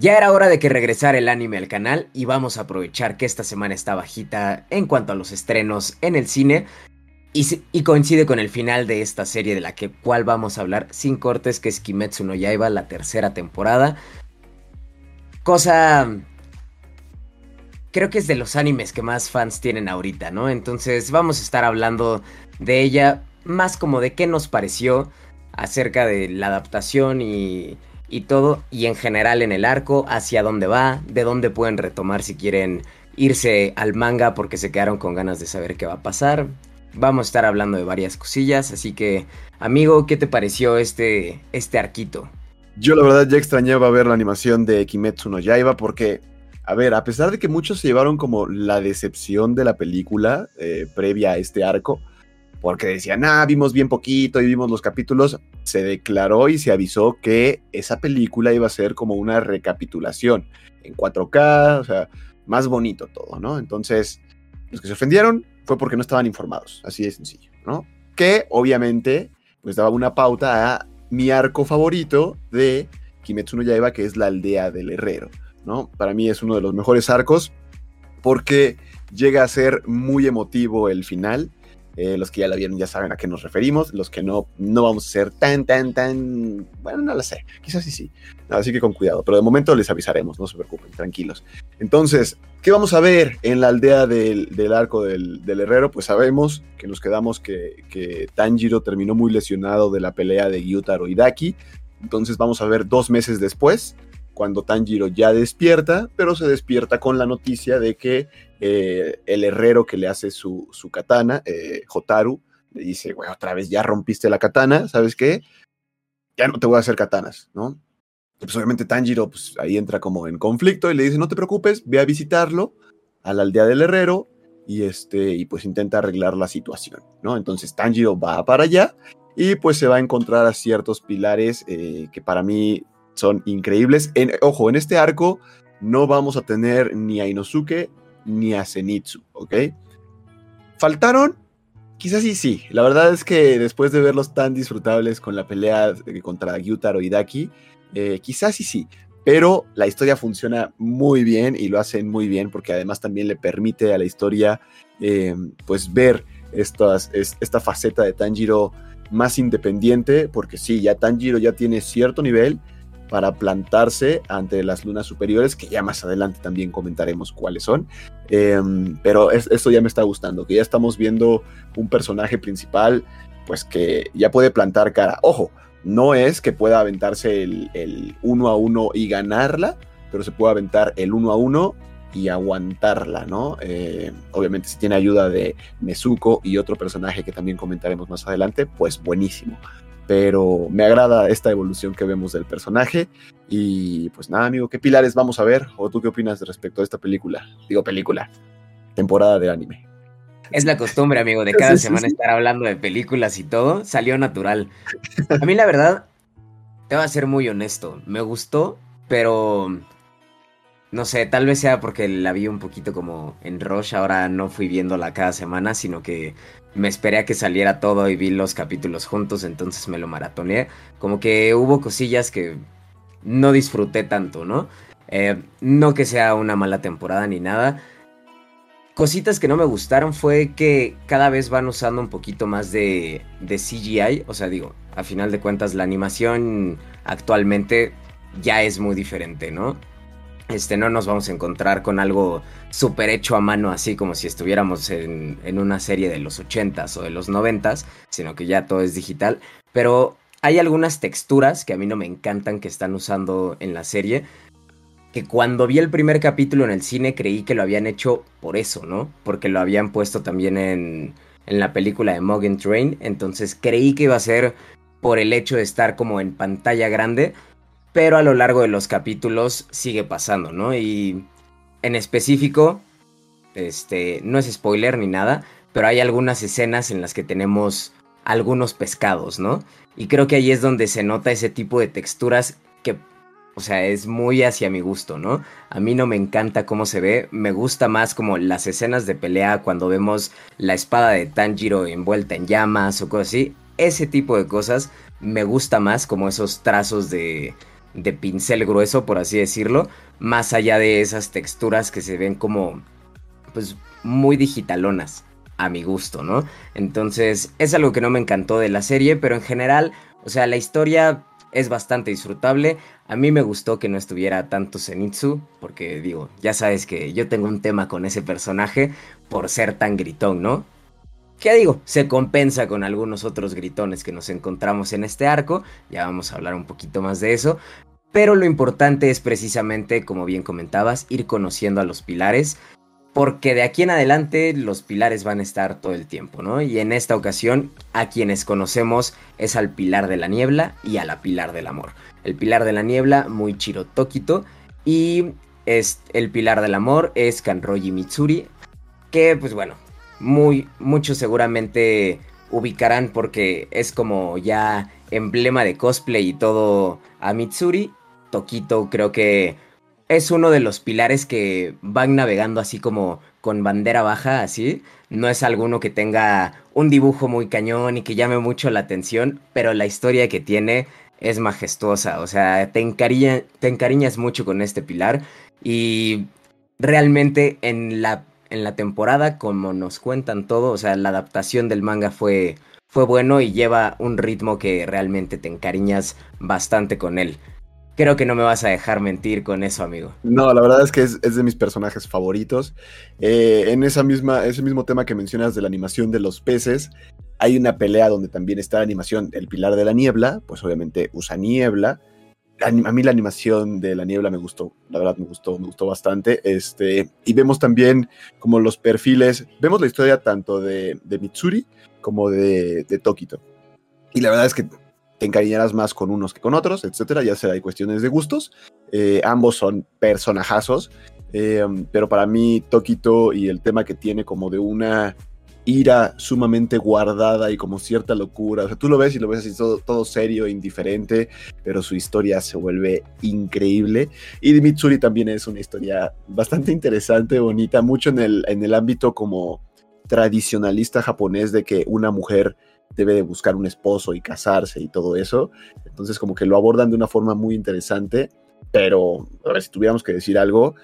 Ya era hora de que regresara el anime al canal y vamos a aprovechar que esta semana está bajita en cuanto a los estrenos en el cine y, coincide con el final de esta serie de la que cual vamos a hablar sin cortes que es Kimetsu no Yaiba, la tercera temporada. Cosa creo que es de los animes que más fans tienen ahorita, ¿no? Entonces vamos a estar hablando de ella más como de qué nos pareció acerca de la adaptación y y todo, y en general en el arco, hacia dónde va, de dónde pueden retomar si quieren irse al manga porque se quedaron con ganas de saber qué va a pasar. Vamos a estar hablando de varias cosillas, así que amigo, ¿qué te pareció este, este arquito? Yo la verdad ya extrañaba ver la animación de Kimetsu no Yaiba porque, a ver, a pesar de que muchos se llevaron como la decepción de la película eh, previa a este arco, porque decían, ah, vimos bien poquito y vimos los capítulos, se declaró y se avisó que esa película iba a ser como una recapitulación en 4K, o sea, más bonito todo, ¿no? Entonces, los que se ofendieron fue porque no estaban informados, así de sencillo, ¿no? Que obviamente, pues daba una pauta a mi arco favorito de Kimetsu no Yaiba, que es la aldea del herrero, ¿no? Para mí es uno de los mejores arcos porque llega a ser muy emotivo el final eh, los que ya la vieron ya saben a qué nos referimos. Los que no, no vamos a ser tan, tan, tan. Bueno, no lo sé. Quizás sí, sí. Así que con cuidado. Pero de momento les avisaremos, no se preocupen, tranquilos. Entonces, ¿qué vamos a ver en la aldea del, arco del, herrero? Pues sabemos que nos quedamos que, que, Tanjiro terminó muy lesionado de la pelea de Gyutaro y Daki. Entonces, vamos a ver dos meses después cuando Tanjiro ya despierta, pero se despierta con la noticia de que eh, el herrero que le hace su, katana, eh, Hotaru, le dice, güey, otra vez ya rompiste la katana, ¿sabes qué? Ya no te voy a hacer katanas, ¿no? pues obviamente Tanjiro pues, ahí entra como en conflicto y le dice, no te preocupes, ve a visitarlo a la aldea del herrero y, este, y pues intenta arreglar la situación, ¿no? Entonces Tanjiro va para allá y pues se va a encontrar a ciertos pilares eh, que para mí son increíbles. En, ojo, en este arco no vamos a tener ni a Inosuke ni a Zenitsu, ¿ok? ¿Faltaron? Quizás sí, sí. La verdad es que después de verlos tan disfrutables con la pelea contra Gyutaro y Daki, eh, quizás sí, sí. Pero la historia funciona muy bien y lo hacen muy bien porque además también le permite a la historia eh, pues ver esta faceta de Tanjiro más independiente porque sí, ya Tanjiro ya tiene cierto nivel, para plantarse ante las lunas superiores, que ya más adelante también comentaremos cuáles son. Em, pero esto ya me está gustando, que ya estamos viendo un personaje principal, pues que ya puede plantar cara. Ojo, no es que pueda aventarse el, uno a uno y ganarla, pero se puede aventar el uno a uno y aguantarla, ¿no? Eh, obviamente si tiene ayuda de Nezuko y otro personaje que también comentaremos más adelante, pues buenísimo pero me agrada esta evolución que vemos del personaje. Y pues nada, amigo, ¿qué pilares vamos a ver? ¿O tú qué opinas respecto a esta película? Digo, película, temporada de anime. Es la costumbre, amigo, de cada semana estar hablando de películas y todo. Salió natural. A mí, la verdad, te voy a ser muy honesto. Me gustó, pero no sé, tal vez sea porque la vi un poquito como en rush, ahora no fui viéndola cada semana, sino que me esperé a que saliera todo y vi los capítulos juntos, entonces me lo maratoneé. Como que hubo cosillas que no disfruté tanto, ¿no? Eh, no que sea una mala temporada ni nada. Cositas que no me gustaron fue que cada vez van usando un poquito más de, de CGI, o sea, digo, a final de cuentas la animación actualmente ya es muy diferente, ¿no? Este, no nos vamos a encontrar con algo súper hecho a mano, así como si estuviéramos en, una serie de los 80s o de los 90s, sino que ya todo es digital. Pero hay algunas texturas que a mí no me encantan que están usando en la serie. Que cuando vi el primer capítulo en el cine creí que lo habían hecho por eso, ¿no? Porque lo habían puesto también en, en la película de Mugen Train. Entonces creí que iba a ser por el hecho de estar como en pantalla grande pero a lo largo de los capítulos sigue pasando, ¿no? Y en específico, este, no es spoiler ni nada, pero hay algunas escenas en las que tenemos algunos pescados, ¿no? Y creo que ahí es donde se nota ese tipo de texturas que, o sea, es muy hacia mi gusto, ¿no? A mí no me encanta cómo se ve, me gusta más como las escenas de pelea cuando vemos la espada de Tanjiro envuelta en llamas o cosas así. Ese tipo de cosas me gusta más como esos trazos de, de pincel grueso, por así decirlo, más allá de esas texturas que se ven como, pues, muy digitalonas, a mi gusto, ¿no? Entonces, es algo que no me encantó de la serie, pero en general, o sea, la historia es bastante disfrutable. A mí me gustó que no estuviera tanto Zenitsu, porque digo, ya sabes que yo tengo un tema con ese personaje por ser tan gritón, ¿no? ¿Qué digo? Se compensa con algunos otros gritones que nos encontramos en este arco, ya vamos a hablar un poquito más de eso, pero lo importante es precisamente, como bien comentabas, ir conociendo a los pilares, porque de aquí en adelante los pilares van a estar todo el tiempo, ¿no? Y en esta ocasión a quienes conocemos es al pilar de la niebla y a la pilar del amor. El pilar de la niebla, muy Chiro Tokito, y es, el pilar del amor es Kanroji Mitsuri, que pues bueno, muy, muchos seguramente ubicarán porque es como ya emblema de cosplay y todo a Mitsuri. Tokito creo que es uno de los pilares que van navegando así como con bandera baja, así. No es alguno que tenga un dibujo muy cañón y que llame mucho la atención, pero la historia que tiene es majestuosa. O sea, te, te encariñas mucho con este pilar y realmente en la en la temporada, como nos cuentan todo, o sea, la adaptación del manga fue, fue bueno y lleva un ritmo que realmente te encariñas bastante con él. Creo que no me vas a dejar mentir con eso, amigo. No, la verdad es que es, de mis personajes favoritos. Eh, en esa misma, ese mismo tema que mencionas de la animación de los peces, hay una pelea donde también está la animación El Pilar de la Niebla, pues obviamente usa niebla, a mí la animación de la niebla me gustó, la verdad me gustó, me gustó bastante. Este, y vemos también como los perfiles, vemos la historia tanto de, Mitsuri como de, Tokito. Y la verdad es que te encariñarás más con unos que con otros, etcétera, ya será hay cuestiones de gustos. Eh, ambos son personajazos, eh, pero para mí Tokito y el tema que tiene como de una ira sumamente guardada y como cierta locura. O sea, tú lo ves y lo ves así todo, todo serio, indiferente, pero su historia se vuelve increíble. Y Mitsuri también es una historia bastante interesante, bonita, mucho en el, en el ámbito como tradicionalista japonés de que una mujer debe de buscar un esposo y casarse y todo eso. Entonces como que lo abordan de una forma muy interesante, pero si tuviéramos que decir algo,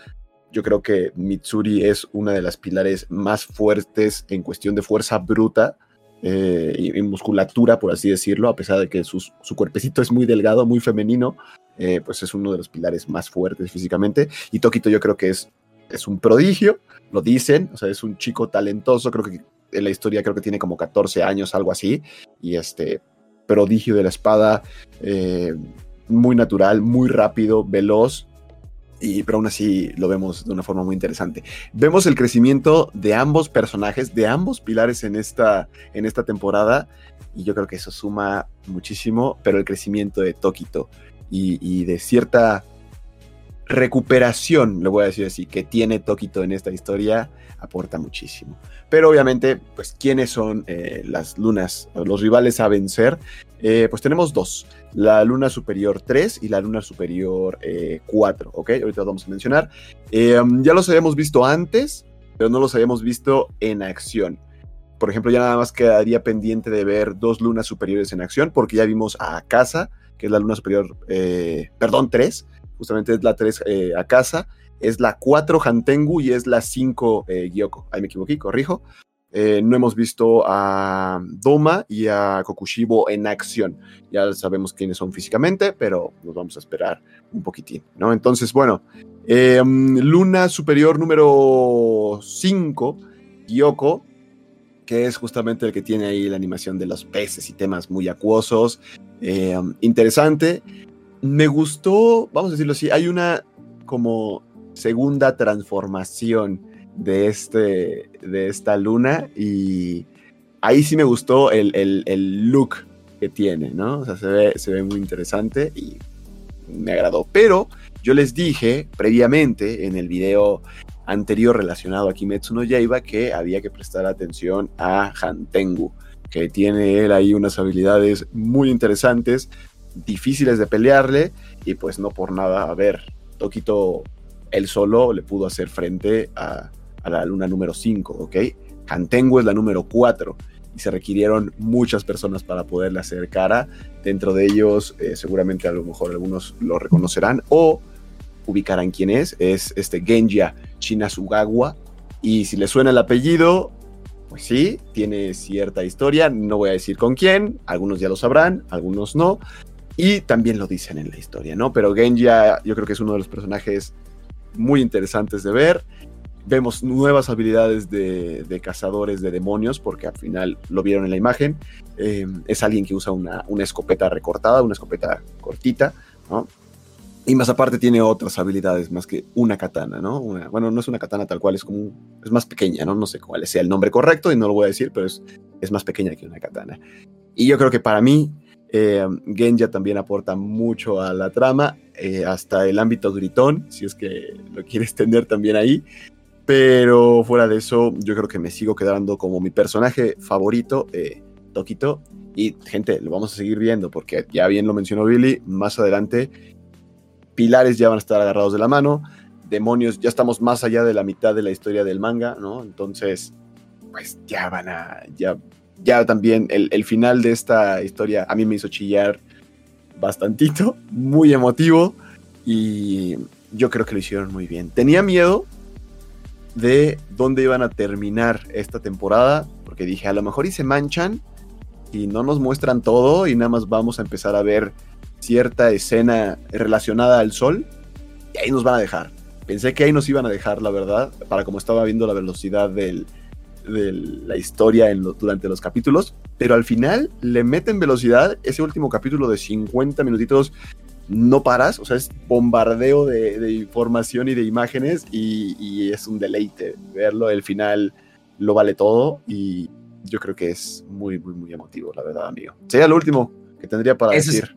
yo creo que Mitsuri es una de las pilares más fuertes en cuestión de fuerza bruta eh, y, musculatura, por así decirlo, a pesar de que su, cuerpecito es muy delgado, muy femenino, eh, pues es uno de los pilares más fuertes físicamente. Y Tokito yo creo que es, es un prodigio, lo dicen, o sea, es un chico talentoso, creo que en la historia creo que tiene como 14 años, algo así, y este prodigio de la espada, eh, muy natural, muy rápido, veloz, y, pero aún así lo vemos de una forma muy interesante. Vemos el crecimiento de ambos personajes, de ambos pilares en esta, en esta temporada, y yo creo que eso suma muchísimo, pero el crecimiento de Tokito y, y de cierta recuperación, le voy a decir así, que tiene Tokito en esta historia, aporta muchísimo. Pero obviamente, pues, ¿quiénes son eh, las lunas, los rivales a vencer? Eh, pues tenemos dos, la luna superior 3 y la luna superior 4, eh, ¿ok? Ahorita los vamos a mencionar. ya los habíamos visto antes, pero no los habíamos visto en acción. Por ejemplo, ya nada más quedaría pendiente de ver dos lunas superiores en acción, porque ya vimos a Akasa, que es la luna superior, perdón, 3, justamente es la 3 Akasa, es la 4 Hantengu y es la 5 eh, Gyoko. Ahí me equivoqué, corrijo. Eh, no hemos visto a Doma y a Kokushibo en acción. Ya sabemos quiénes son físicamente, pero nos vamos a esperar un poquitín, ¿no? Entonces, bueno, em, Luna Superior número 5, Gyoko, que es justamente el que tiene ahí la animación de los peces y temas muy acuosos. Em, interesante. Me gustó, vamos a decirlo así, hay una como segunda transformación de, este, de esta luna y ahí sí me gustó el, el, look que tiene, ¿no? O sea, se ve, se ve muy interesante y me agradó. Pero yo les dije previamente en el video anterior relacionado a Kimetsu no Yaiba que había que prestar atención a Hantengu, que tiene él ahí unas habilidades muy interesantes, difíciles de pelearle y pues no por nada, a ver, Tokito él solo le pudo hacer frente a, la luna número 5, ¿ok? Hantengu es la número 4 y se requirieron muchas personas para poderle hacer cara. Dentro de ellos, eh, seguramente a lo mejor algunos lo reconocerán o ubicarán quién es. Es este Genja Shinasugawa. Y si le suena el apellido, pues sí, tiene cierta historia. No voy a decir con quién. Algunos ya lo sabrán, algunos no. Y también lo dicen en la historia, ¿no? Pero Genja yo creo que es uno de los personajes muy interesantes de ver vemos nuevas habilidades de, cazadores de demonios, porque al final lo vieron en la imagen. Em, es alguien que usa una, escopeta recortada, una escopeta cortita, ¿no? Y más aparte tiene otras habilidades más que una katana, ¿no? bueno, no es una katana tal cual, es como, es más pequeña, ¿no? No sé cuál sea el nombre correcto y no lo voy a decir, pero es, es más pequeña que una katana. Y yo creo que para mí, eh, Genja también aporta mucho a la trama, eh, hasta el ámbito gritón, si es que lo quiere extender también ahí. Pero fuera de eso, yo creo que me sigo quedando como mi personaje favorito, eh, Toquito. Y gente, lo vamos a seguir viendo porque ya bien lo mencionó Billy, más adelante pilares ya van a estar agarrados de la mano, demonios, ya estamos más allá de la mitad de la historia del manga, ¿no? Entonces, pues ya van a, ya, ya también el, el final de esta historia a mí me hizo chillar bastantito, muy emotivo y yo creo que lo hicieron muy bien. Tenía miedo de dónde iban a terminar esta temporada, porque dije, a lo mejor y se manchan y no nos muestran todo y nada más vamos a empezar a ver cierta escena relacionada al sol y ahí nos van a dejar. Pensé que ahí nos iban a dejar, la verdad, para como estaba viendo la velocidad de la historia durante los capítulos, pero al final le meten velocidad. Ese último capítulo de 50 minutitos no paras, o sea, es bombardeo de, información y de imágenes y, es un deleite verlo. El final lo vale todo y yo creo que es muy, muy, muy emotivo, la verdad, amigo. Sería lo último que tendría para decir.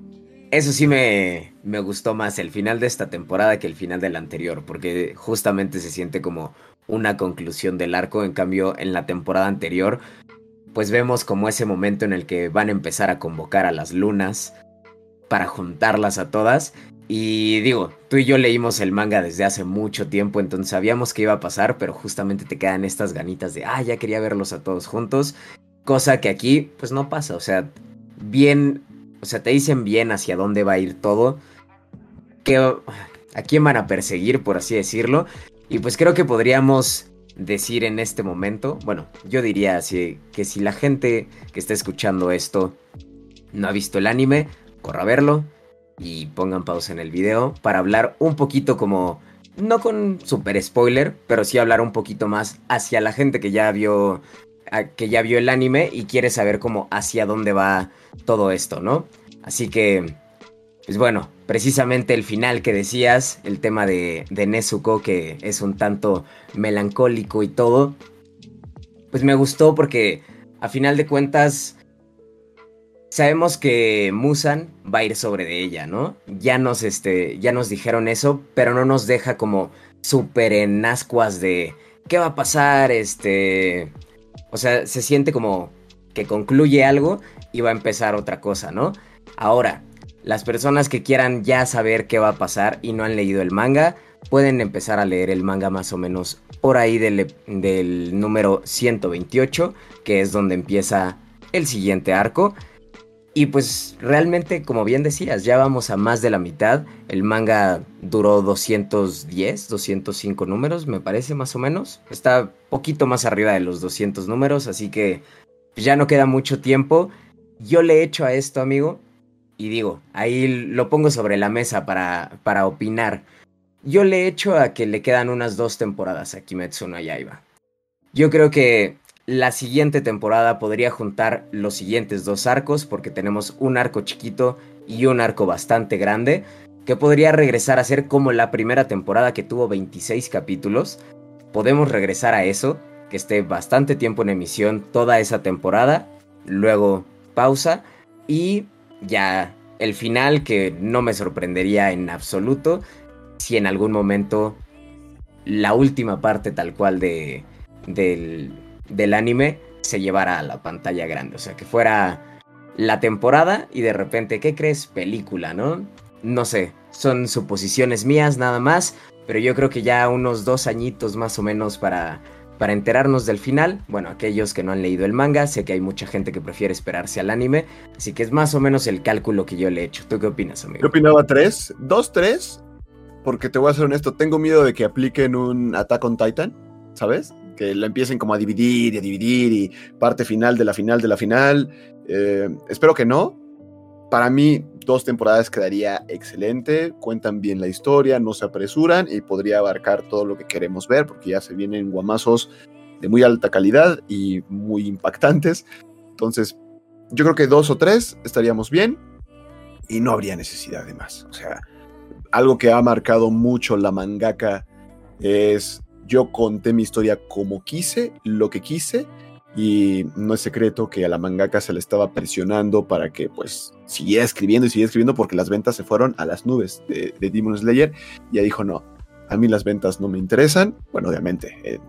eso sí me, me gustó más el final de esta temporada que el final de la anterior, porque justamente se siente como una conclusión del arco. En cambio, en la temporada anterior, pues vemos como ese momento en el que van a empezar a convocar a las lunas para juntarlas a todas. Y digo, tú y yo leímos el manga desde hace mucho tiempo, entonces sabíamos que iba a pasar, pero justamente te quedan estas ganitas de, ah, ya quería verlos a todos juntos. Cosa que aquí, pues no pasa, o sea, bien, o sea, te dicen bien hacia dónde va a ir todo. Que, a quién van a perseguir, por así decirlo. Y pues creo que podríamos decir en este momento, bueno, yo diría así, que si la gente que está escuchando esto no ha visto el anime, corra a verlo y pongan pausa en el video para hablar un poquito como, no con super spoiler, pero sí hablar un poquito más hacia la gente que ya vio, que ya vio el anime y quiere saber como hacia dónde va todo esto, ¿no? Así que, pues bueno, precisamente el final que decías, el tema de, de Nezuko, que es un tanto melancólico y todo, pues me gustó porque a final de cuentas sabemos que Musan va a ir sobre de ella, ¿no? Ya nos, este, ya nos dijeron eso, pero no nos deja como súper en ascuas de qué va a pasar, este... O sea, se siente como que concluye algo y va a empezar otra cosa, ¿no? Ahora, las personas que quieran ya saber qué va a pasar y no han leído el manga, pueden empezar a leer el manga más o menos por ahí del, del número 128, que es donde empieza el siguiente arco. Y pues realmente, como bien decías, ya vamos a más de la mitad. El manga duró 210, 205 números, me parece más o menos. Está poquito más arriba de los 200 números, así que ya no queda mucho tiempo. Yo le echo a esto, amigo, y digo, ahí lo pongo sobre la mesa para, para opinar. Yo le echo a que le quedan unas dos temporadas a Kimetsu no Yaiba. Yo creo que la siguiente temporada podría juntar los siguientes dos arcos, porque tenemos un arco chiquito y un arco bastante grande, que podría regresar a ser como la primera temporada que tuvo 26 capítulos. Podemos regresar a eso, que esté bastante tiempo en emisión toda esa temporada, luego pausa y ya el final que no me sorprendería en absoluto si en algún momento la última parte tal cual de del del anime se llevara a la pantalla grande. O sea, que fuera la temporada y de repente, ¿qué crees? Película, ¿no? No sé, son suposiciones mías nada más, pero yo creo que ya unos dos añitos más o menos para, para enterarnos del final. Bueno, aquellos que no han leído el manga, sé que hay mucha gente que prefiere esperarse al anime, así que es más o menos el cálculo que yo le he hecho. ¿Tú qué opinas, amigo? Yo opinaba tres, dos, tres, porque te voy a ser honesto, tengo miedo de que apliquen un Attack on Titan, ¿sabes? Que la empiecen como a dividir y a dividir y parte final de la final de la final. Eh, espero que no. Para mí, dos temporadas quedaría excelente, cuentan bien la historia, no se apresuran y podría abarcar todo lo que queremos ver, porque ya se vienen guamazos de muy alta calidad y muy impactantes. Entonces, yo creo que dos o tres estaríamos bien y no habría necesidad de más. O sea, algo que ha marcado mucho la mangaka es yo conté mi historia como quise, lo que quise y no es secreto que a la mangaka se le estaba presionando para que pues siguiera escribiendo y siguiera escribiendo porque las ventas se fueron a las nubes de, Demon Slayer. Y ya dijo, no, a mí las ventas no me interesan. Bueno, obviamente,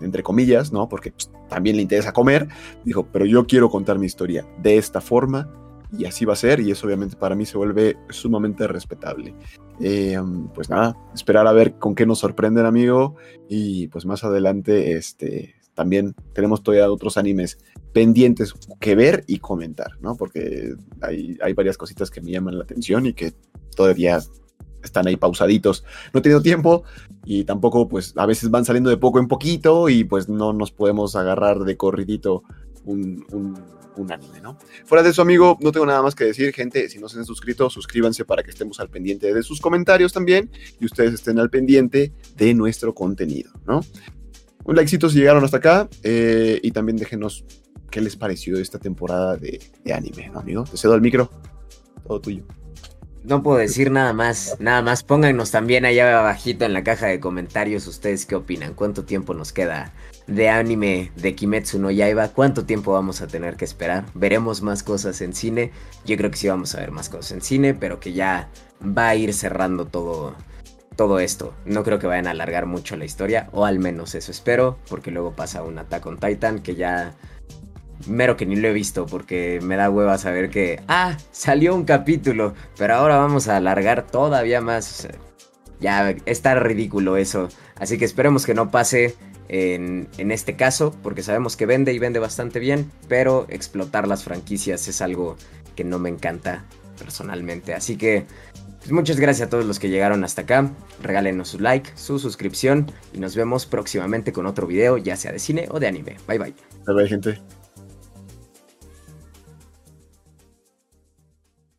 entre comillas, ¿no? Porque pues, también le interesa comer. Dijo, pero yo quiero contar mi historia de esta forma y así va a ser y eso obviamente para mí se vuelve sumamente respetable. Eh, pues nada, esperar a ver con qué nos sorprenden, amigo, y pues más adelante este, también tenemos todavía otros animes pendientes que ver y comentar, ¿no? Porque hay, hay varias cositas que me llaman la atención y que todavía están ahí pausaditos. No he tenido tiempo y tampoco, pues, a veces van saliendo de poco en poquito y pues no nos podemos agarrar de corridito un, un, anime, ¿no? Fuera de eso, amigo, no tengo nada más que decir, gente, si no se han suscrito, suscríbanse para que estemos al pendiente de sus comentarios también y ustedes estén al pendiente de nuestro contenido, ¿no? Un likecito si llegaron hasta acá. Eh, y también déjenos qué les pareció esta temporada de, anime, ¿no, amigo? Te cedo el micro. Todo tuyo. No puedo decir nada más, nada más. Pónganos también allá abajito en la caja de comentarios ustedes qué opinan. ¿Cuánto tiempo nos queda de anime de Kimetsu no Yaiba? ¿Cuánto tiempo vamos a tener que esperar? ¿Veremos más cosas en cine? Yo creo que sí vamos a ver más cosas en cine, pero que ya va a ir cerrando todo, todo esto. No creo que vayan a alargar mucho la historia, o al menos eso espero, porque luego pasa un Attack on Titan que ya mero que ni lo he visto porque me da hueva saber que, ah, salió un capítulo, pero ahora vamos a alargar todavía más. ya está ridículo eso. Así que esperemos que no pase en, este caso, porque sabemos que vende y vende bastante bien, pero explotar las franquicias es algo que no me encanta personalmente. Así que pues muchas gracias a todos los que llegaron hasta acá. Regálenos su like, su suscripción y nos vemos próximamente con otro video, ya sea de cine o de anime. Bye bye. Bye bye, gente.